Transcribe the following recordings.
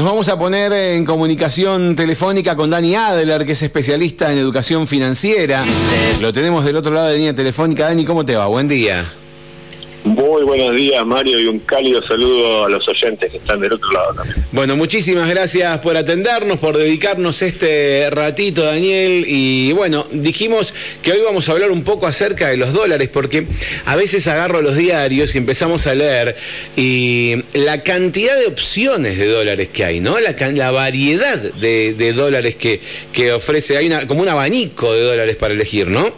Nos vamos a poner en comunicación telefónica con Dani Adler, que es especialista en educación financiera. Lo tenemos del otro lado de la línea telefónica. Dani, ¿cómo te va? Buen día. Muy buenos días, Mario, y un cálido saludo a los oyentes que están del otro lado también. Bueno, muchísimas gracias por atendernos, por dedicarnos este ratito, Daniel. Y bueno, dijimos que hoy vamos a hablar un poco acerca de los dólares, porque a veces agarro los diarios y empezamos a leer y la cantidad de opciones de dólares que hay, ¿no? La, la variedad de, dólares que, que ofrece, hay una, como un abanico de dólares para elegir, ¿no?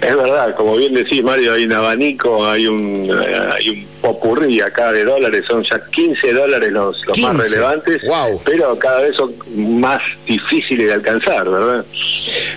Es verdad, como bien decís Mario, hay un abanico, hay un, eh, hay un popurrí acá de dólares, son ya 15 dólares los, los más relevantes, pero cada vez son más difíciles de alcanzar, ¿verdad?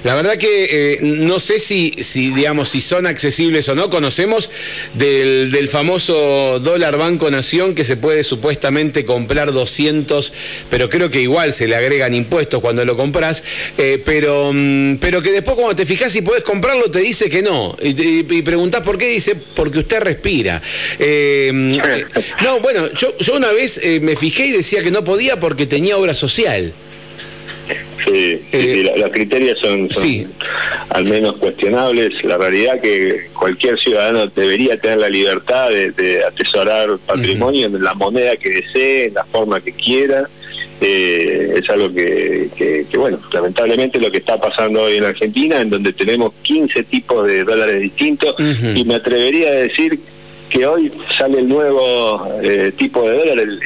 La verdad que eh, no sé si, si, digamos, si son accesibles o no. Conocemos del, del, famoso dólar Banco Nación que se puede supuestamente comprar 200, pero creo que igual se le agregan impuestos cuando lo compras. Eh, pero, mm, pero que después cuando te fijas si puedes comprarlo te dice que no. Y, y, preguntás por qué, dice porque usted respira. Eh, no, bueno, yo, yo una vez me fijé y decía que no podía porque tenía obra social. Sí, eh, los criterios son, al menos cuestionables. La realidad que cualquier ciudadano debería tener la libertad de, atesorar patrimonio en la moneda que desee, en la forma que quiera. Eh, es algo que, que, bueno, lamentablemente lo que está pasando hoy en Argentina, en donde tenemos 15 tipos de dólares distintos, y me atrevería a decir que hoy sale el nuevo eh, tipo de dólar, el,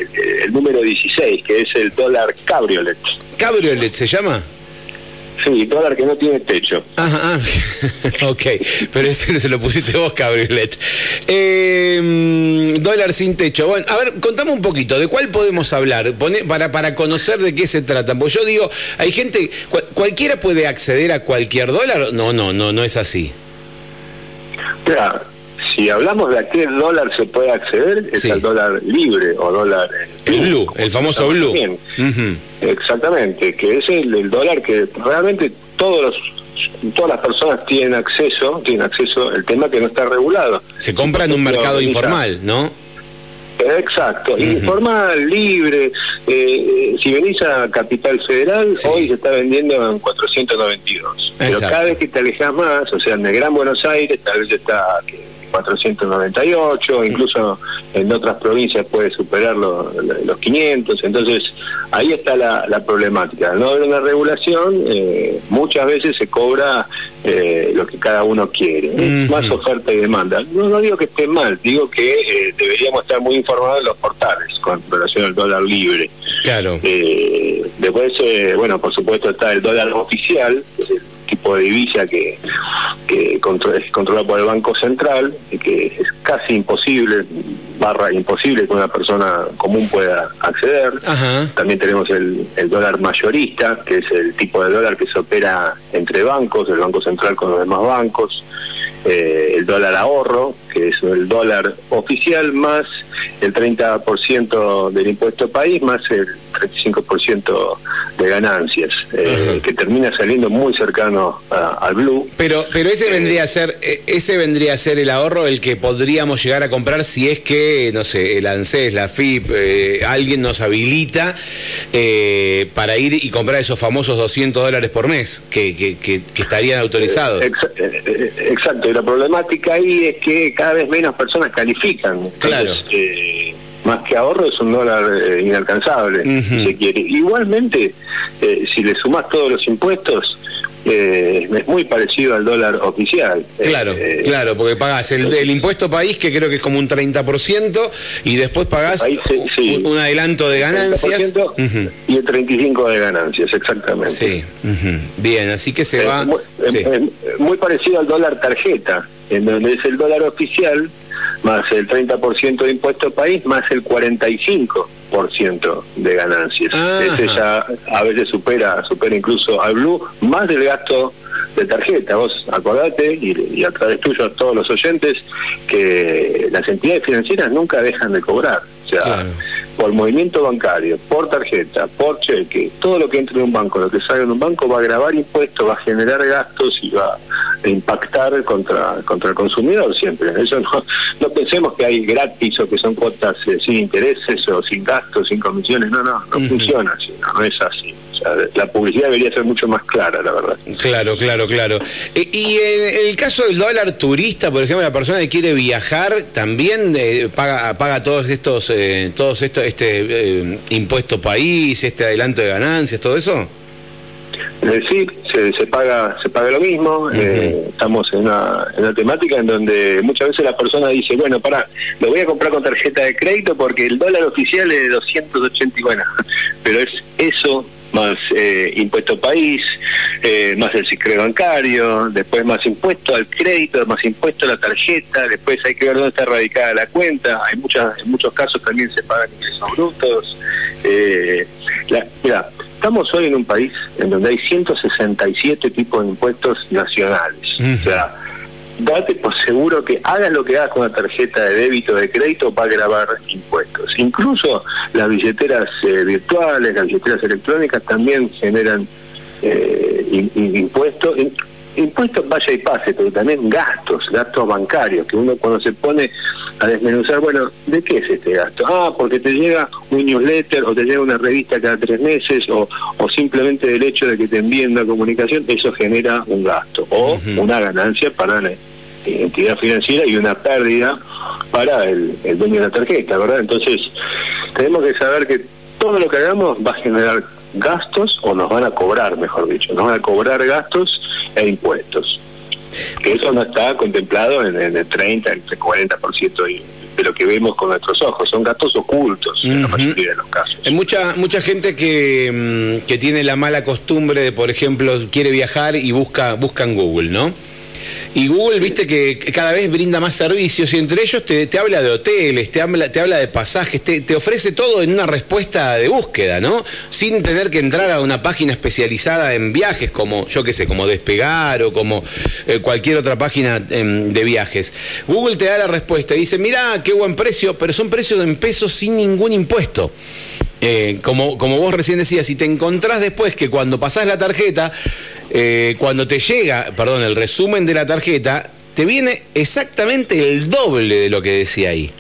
el, número 16, que es el dólar cabriolet. ¿Cabriolet se llama? Sí, dólar que no tiene techo. Ajá, ok, pero ese se lo pusiste vos, Cabriolet. Eh, dólar sin techo. Bueno, a ver, contame un poquito, ¿de cuál podemos hablar? para, para conocer de qué se trata. Pues yo digo, hay gente, ¿cualquiera puede acceder a cualquier dólar? No, no, no, no es así. Claro si hablamos de a qué dólar se puede acceder, es al dólar libre o dólar... El blue, el famoso blue. Exactamente, que es el, dólar que realmente todos todas las personas tienen acceso, tienen acceso, el tema que no está regulado. Se compra en un mercado informal, ¿no? Exacto, informal, libre. Eh, si venís a Capital Federal, hoy se está vendiendo en 492. Pero cada vez que te alejas más, o sea, en el Gran Buenos Aires, tal vez está 498, incluso en otras provincias puede superar los, 500, entonces ahí está la, problemática. no haber una regulación, eh, muchas veces se cobra eh, lo que cada uno quiere, más oferta y demanda. No, no digo que esté mal, digo que eh, deberíamos estar muy informados en los portales con relación al dólar libre. Claro. después, bueno, por supuesto está el dólar oficial, tipo de divisa que, que es controlado por el Banco Central, y que es casi imposible, barra imposible que una persona común pueda acceder. También tenemos el, el dólar mayorista, que es el tipo de dólar que se opera entre bancos, el Banco Central con los demás bancos. Eh, el dólar ahorro, que es el dólar oficial, más el 30% del impuesto país, más el 35% de ganancias, eh, que termina saliendo muy cercano al blue. Pero, pero ese vendría a ser, eh, ese vendría a ser el ahorro el que podríamos llegar a comprar si es que, no sé, el ANSES, la FIP, alguien nos habilita para ir y comprar esos famosos 200 dólares por mes que, que, estarían autorizados. exacto, y la problemática ahí es que cada vez menos personas califican. claro. Eh, más que ahorro es un dólar eh, inalcanzable, si se quiere. Igualmente, eh, si le sumas todos los impuestos, eh, es muy parecido al dólar oficial. Claro, eh, claro, porque pagás el, impuesto país, que creo que es como un 30%, y después pagás un, adelanto de ganancias. Y el 35% de ganancias, exactamente. Sí, bien, así que se va... muy parecido al dólar tarjeta, en donde es el dólar oficial más el 30% de impuesto país, más el 45% de ganancias. Ese ya a veces supera, supera incluso al Blue, más del gasto de tarjeta. Vos acordate, y, a través tuyo a todos los oyentes, que las entidades financieras nunca dejan de cobrar. O sea, por movimiento bancario, por tarjeta, por cheque, todo lo que entre en un banco, lo que salga en un banco va a grabar impuestos, va a generar gastos y va impactar contra, contra el consumidor siempre. Eso no, no pensemos que hay gratis o que son cuotas eh, sin intereses o sin gastos, sin comisiones, no, no, no funciona así, no es así la publicidad debería ser mucho más clara, la verdad. Claro, claro, claro. E, y, en el caso del dólar turista, por ejemplo, la persona que quiere viajar también eh, paga paga todos estos eh, todos estos este eh, impuesto país, este adelanto de ganancias, todo eso. Sí, se, paga se paga lo mismo. estamos en una, en una temática en donde muchas veces la persona dice, bueno, para, lo voy a comprar con tarjeta de crédito porque el dólar oficial es de 280 y bueno, pero es eso más eh, impuesto país, eh, más el secreto bancario, después más impuesto al crédito, más impuesto a la tarjeta, después hay que ver dónde está radicada la cuenta, hay muchas, en muchos casos también se pagan ingresos brutos. Eh, mira, estamos hoy en un país en donde hay 167 tipos de impuestos nacionales. O sea, date por seguro que hagas lo que hagas con la tarjeta de débito de crédito va a grabar impuestos. Incluso las billeteras eh, virtuales, las billeteras electrónicas también generan eh, impuestos. Impuestos vaya y pase, pero también gastos, gastos bancarios, que uno cuando se pone a desmenuzar, bueno, ¿de qué es este gasto? Ah, porque te llega un newsletter o te llega una revista cada tres meses o, o simplemente el hecho de que te envíen una comunicación, eso genera un gasto o una ganancia para la entidad financiera y una pérdida para el, el dueño de la tarjeta, ¿verdad? Entonces, tenemos que saber que todo lo que hagamos va a generar gastos o nos van a cobrar, mejor dicho, nos van a cobrar gastos e impuestos que eso no está contemplado en, el 30, el 40% de, de lo que vemos con nuestros ojos. Son gastos ocultos en la mayoría de los casos. Hay mucha, mucha gente que, mm, que tiene la mala costumbre de, por ejemplo, quiere viajar y busca, busca en Google, ¿no? Y Google, viste que cada vez brinda más servicios y entre ellos te, habla de hoteles, te habla, te habla de pasajes, te, te, ofrece todo en una respuesta de búsqueda, ¿no? Sin tener que entrar a una página especializada en viajes como, yo qué sé, como Despegar o como eh, cualquier otra página em, de viajes. Google te da la respuesta y dice, mira, qué buen precio, pero son precios en pesos sin ningún impuesto. Eh, como, como vos recién decías, si te encontrás después que cuando pasás la tarjeta, eh, cuando te llega, perdón, el resumen de la tarjeta, te viene exactamente el doble de lo que decía ahí.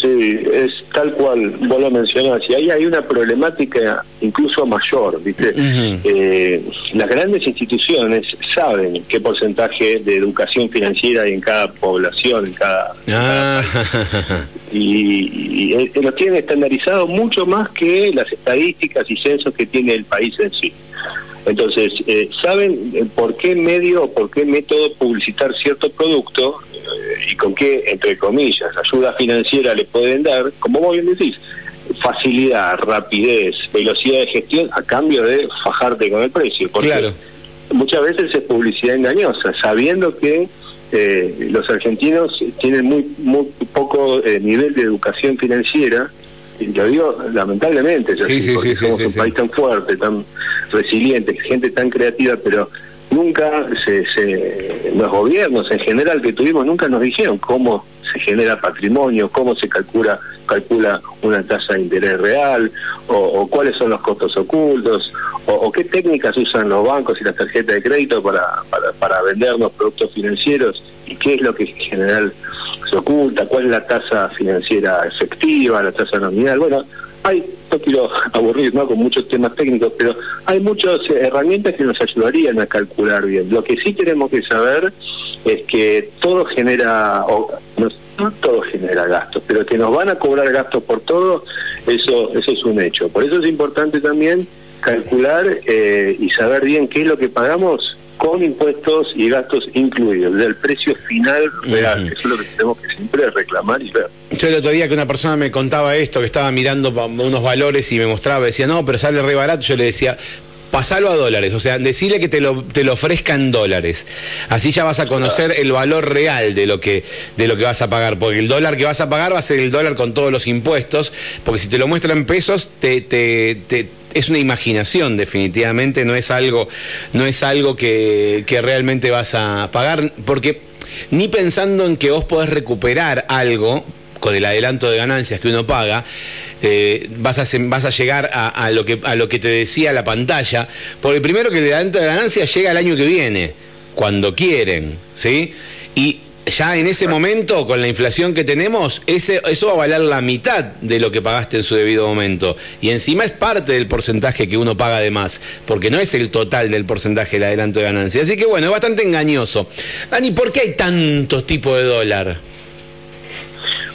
Sí, es tal cual vos lo mencionás. Y ahí hay una problemática incluso mayor, ¿viste? Eh, las grandes instituciones saben qué porcentaje de educación financiera hay en cada población, en cada... Ah. y, y, lo tienen estandarizado mucho más que las estadísticas y censos que tiene el país en sí. Entonces, eh, ¿saben eh, por qué medio o por qué método publicitar cierto producto eh, y con qué, entre comillas, ayuda financiera le pueden dar? Como vos bien decís, facilidad, rapidez, velocidad de gestión a cambio de fajarte con el precio. Porque claro. muchas veces es publicidad engañosa, sabiendo que los argentinos tienen muy, muy poco nivel de educación financiera lo digo lamentablemente, porque somos un país tan fuerte, tan resiliente, gente tan creativa, pero nunca se, se, los gobiernos en general que tuvimos nunca nos dijeron cómo se genera patrimonio, cómo se calcula calcula una tasa de interés real, o, cuáles son los costos ocultos, o, qué técnicas usan los bancos y las tarjetas de crédito para, para, para vendernos productos financieros y qué es lo que en general se oculta, cuál es la tasa financiera efectiva, la tasa nominal. Bueno, hay, no quiero aburrir con muchos temas técnicos, pero hay muchas herramientas que nos ayudarían a calcular bien. Lo que sí tenemos que saber es que todo genera, o, no, todo genera gastos, pero que nos van a cobrar gastos por todo, eso, eso es un hecho. Por eso es importante también calcular eh, y saber bien qué es lo que pagamos con impuestos y gastos incluidos, del precio final real. Eso es lo que tenemos que siempre reclamar y ver. Yo el otro día que una persona me contaba esto, que estaba mirando unos valores y me mostraba, decía, no, pero sale re barato, yo le decía, pasalo a dólares, o sea, decirle que te lo, te lo ofrezca en dólares. Así ya vas a conocer el valor real de lo que de lo que vas a pagar, porque el dólar que vas a pagar va a ser el dólar con todos los impuestos, porque si te lo muestran en pesos te, te, te es una imaginación definitivamente, no es algo, no es algo que, que realmente vas a pagar, porque ni pensando en que vos podés recuperar algo, con el adelanto de ganancias que uno paga, eh, vas, a, vas a llegar a, lo que, a lo que te decía la pantalla, porque primero que el adelanto de ganancias llega el año que viene, cuando quieren, ¿sí? Y ya en ese momento, con la inflación que tenemos, ese, eso va a valer la mitad de lo que pagaste en su debido momento. Y encima es parte del porcentaje que uno paga de más, porque no es el total del porcentaje del adelanto de ganancia. Así que bueno, es bastante engañoso. Dani, ¿por qué hay tantos tipos de dólar?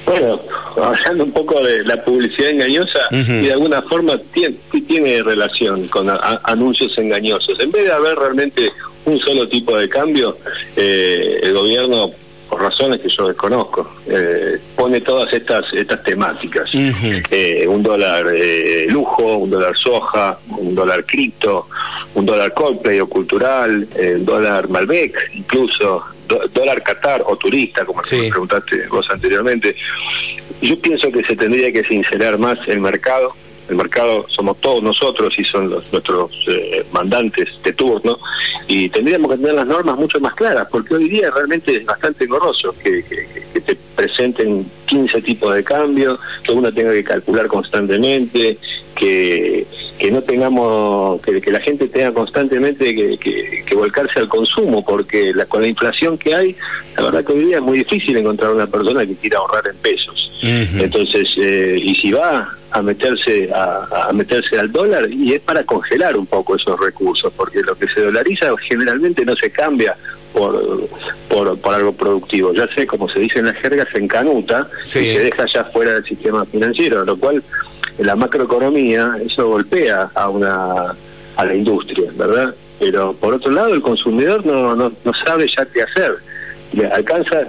Bueno, hablando un poco de la publicidad engañosa, y de alguna forma tiene, tiene relación con anuncios engañosos. En vez de haber realmente un solo tipo de cambio, eh, el gobierno por razones que yo desconozco, eh, pone todas estas estas temáticas. Eh, un dólar eh, lujo, un dólar soja, un dólar cripto, un dólar Coldplay o cultural, un dólar Malbec, incluso dólar Qatar o turista, como me preguntaste vos anteriormente. Yo pienso que se tendría que sincerar más el mercado el mercado somos todos nosotros y son los, nuestros eh, mandantes de turno y tendríamos que tener las normas mucho más claras porque hoy día realmente es bastante engorroso que, que, te presenten 15 tipos de cambio, que uno tenga que calcular constantemente, que, que no tengamos, que, que la gente tenga constantemente que, que, volcarse al consumo, porque la, con la inflación que hay, la verdad que hoy día es muy difícil encontrar una persona que quiera ahorrar en pesos. Entonces, eh, y si va a meterse a, meterse al dólar y es para congelar un poco esos recursos porque lo que se dolariza generalmente no se cambia por, por, algo productivo. Ya sé como se dice en la jerga se encanuta y se deja ya fuera del sistema financiero lo cual en la macroeconomía eso golpea a una a la industria verdad pero por otro lado el consumidor no no, no sabe ya qué hacer. Le alcanza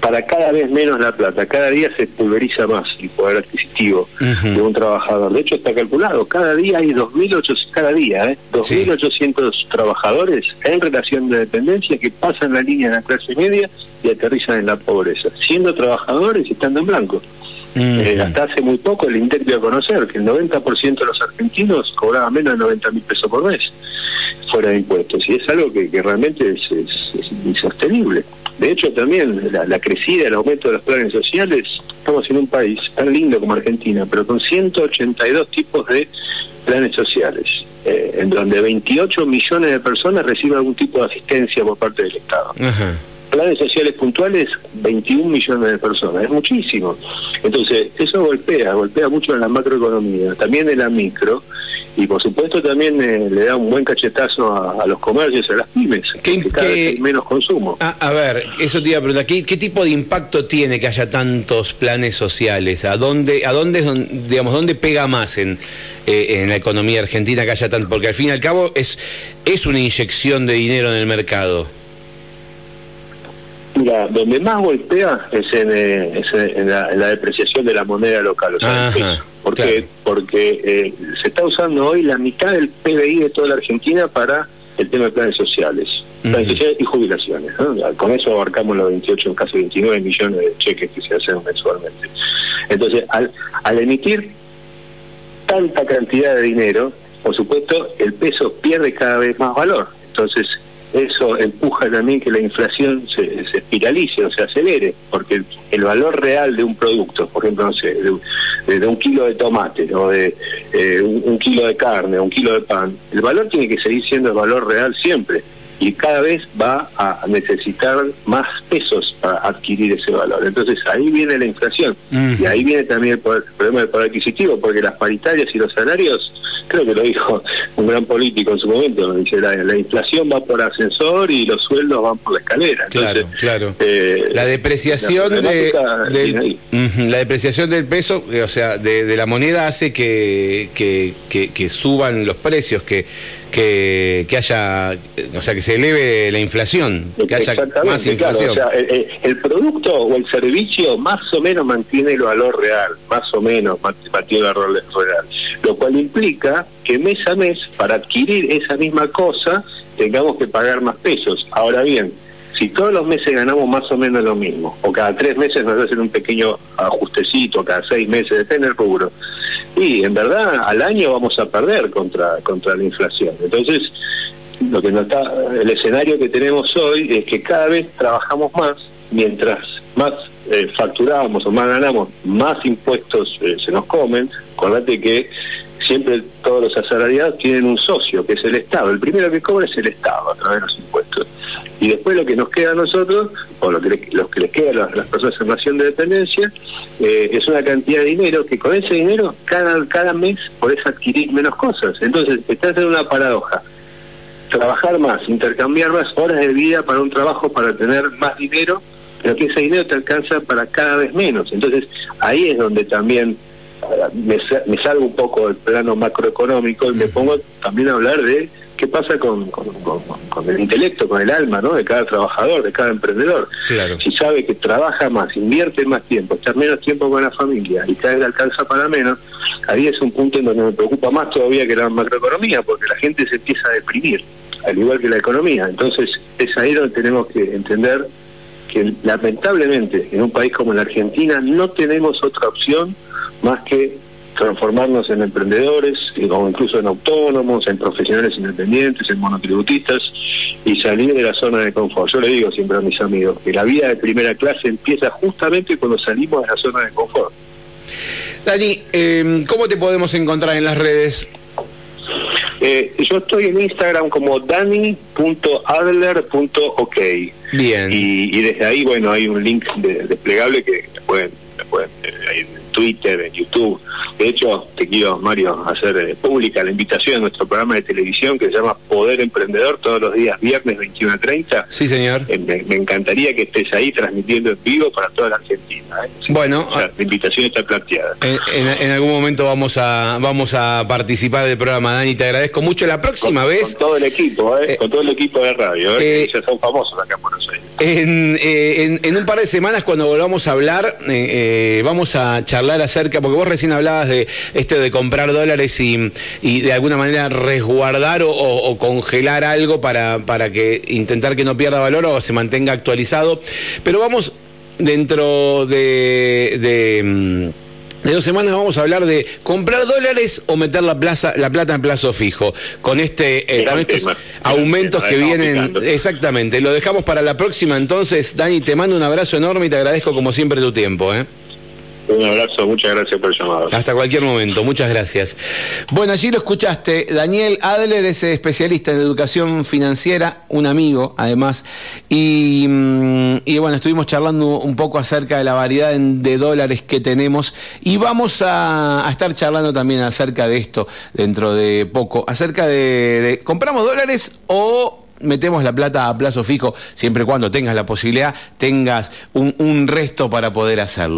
para cada vez menos la plata. Cada día se pulveriza más el poder adquisitivo de un trabajador. De hecho, está calculado, cada día hay 2.800, cada día, ¿eh? 2.800 trabajadores en relación de dependencia que pasan la línea de la clase media y aterrizan en la pobreza, siendo trabajadores y estando en blanco. Eh, hasta hace muy poco el INDEC dio a conocer que el 90% de los argentinos cobraban menos de 90 mil pesos por mes fuera de impuestos y es algo que, realmente es insostenible. De hecho, también la, la, crecida, el aumento de los planes sociales, estamos en un país tan lindo como Argentina, pero con 182 tipos de planes sociales, eh, en donde 28 millones de personas reciben algún tipo de asistencia por parte del Estado. Planes sociales puntuales, 21 millones de personas, es muchísimo. Entonces, eso golpea, golpea mucho en la macroeconomía, también en la micro, y por supuesto también eh, le da un buen cachetazo a, los comercios, a las pymes, que cada vez hay menos consumo. A, ver, eso te iba a preguntar, ¿qué, tipo de impacto tiene que haya tantos planes sociales? ¿A dónde, a dónde, digamos, dónde pega más en, eh, en la economía argentina que haya tanto? Porque al fin y al cabo es, es una inyección de dinero en el mercado. Mira, donde más golpea es en, eh, en, la, depreciación de la moneda local, o sea, ¿Por qué? Porque eh, se está usando hoy la mitad del PBI de toda la Argentina para el tema de planes sociales, planes sociales y jubilaciones. Con eso abarcamos los 28, casi 29 millones de cheques que se hacen mensualmente. Entonces, al, al emitir tanta cantidad de dinero, por supuesto, el peso pierde cada vez más valor. Entonces, eso empuja también que la inflación se, se espiralice o se acelere, porque el, valor real de un producto, por ejemplo, no sé, de, un kilo de tomate o de eh, un, kilo de carne un kilo de pan, el valor tiene que seguir siendo el valor real siempre. Y cada vez va a necesitar más pesos para adquirir ese valor. Entonces ahí viene la inflación. Y ahí viene también el, problema del poder adquisitivo, porque las paritarias y los salarios creo que lo dijo un gran político en su momento, dice la, inflación va por ascensor y los sueldos van por la escalera. claro, claro. Eh, la depreciación de, del, la depreciación del peso, eh, o sea, de, la moneda hace que, que, que, suban los precios, que que, que, haya, o sea, que se eleve la inflación, que haya más inflación. o sea, el, producto o el servicio más o menos mantiene el valor real, más o menos mantiene el valor real lo cual implica que mes a mes, para adquirir esa misma cosa, tengamos que pagar más pesos. Ahora bien, si todos los meses ganamos más o menos lo mismo, o cada tres meses nos hacen un pequeño ajustecito, cada seis meses, depende del rubro, y en verdad al año vamos a perder contra, contra la inflación. Entonces, lo que nos está, el escenario que tenemos hoy es que cada vez trabajamos más, mientras más eh, facturamos o más ganamos, más impuestos eh, se nos comen. Acordate que siempre todos los asalariados tienen un socio, que es el Estado. El primero que cobra es el Estado a través de los impuestos. Y después lo que nos queda a nosotros, o lo que, le, los que les queda a las, personas en nación de dependencia, eh, es una cantidad de dinero que con ese dinero cada, cada mes podés adquirir menos cosas. Entonces, estás en una paradoja. Trabajar más, intercambiar más horas de vida para un trabajo para tener más dinero, pero que ese dinero te alcanza para cada vez menos. Entonces, ahí es donde también me, me salgo un poco del plano macroeconómico y me pongo también a hablar de qué pasa con, con, el intelecto, con el alma, ¿no? De cada trabajador, de cada emprendedor. Si sabe que trabaja más, invierte más tiempo, está menos tiempo con la familia y cada vez alcanza para menos, ahí es un punto en donde me preocupa más todavía que la macroeconomía, porque la gente se empieza a deprimir, al igual que la economía. Entonces, es ahí donde tenemos que entender que lamentablemente en un país como la Argentina no tenemos otra opción más que transformarnos en emprendedores, o incluso en autónomos, en profesionales independientes, en monotributistas y salir de la zona de confort. Yo le digo siempre a mis amigos que la vida de primera clase empieza justamente cuando salimos de la zona de confort. Dani, eh, ¿cómo te podemos encontrar en las redes? Eh, yo estoy en Instagram como dani.adler.ok. Bien. Y, desde ahí, bueno, hay un link desplegable que pueden, eh, Twitter, en YouTube. De hecho, te quiero, Mario, hacer eh, pública la invitación a nuestro programa de televisión que se llama Poder Emprendedor todos los días viernes 21 a 30. Sí, señor. Eh, me, encantaría que estés ahí transmitiendo en vivo para toda la Argentina. ¿eh? Bueno, la invitación está planteada. En, algún momento vamos a vamos a participar del programa, Dani. Te agradezco mucho. La próxima vez. Con todo el equipo, ¿eh? con todo el equipo de radio, que ya son famosos acá en Buenos Aires. En, en, un par de semanas, cuando volvamos a hablar, vamos a charlar acerca, porque vos recién hablabas de este de comprar dólares y, y de alguna manera resguardar o, congelar algo para, para que intentar que no pierda valor o se mantenga actualizado. Pero vamos dentro de, de mm, de dos semanas vamos a hablar de comprar dólares o meter la plaza, la plata en plazo fijo. Con este, eh, con estos aumentos que vienen. Exactamente. Lo dejamos para la próxima. Entonces, Dani, te mando un abrazo enorme y te agradezco como siempre tu tiempo. ¿eh? Un abrazo, muchas gracias por el llamado. Hasta cualquier momento, muchas gracias. Bueno, allí lo escuchaste. Daniel Adler es especialista en educación financiera, un amigo además. Y, mm, bueno, estuvimos charlando un poco acerca de la variedad de dólares que tenemos. Y vamos a, estar charlando también acerca de esto dentro de poco. Acerca de, ¿compramos dólares o metemos la plata a plazo fijo, siempre y cuando tengas la posibilidad, tengas un resto para poder hacerlo.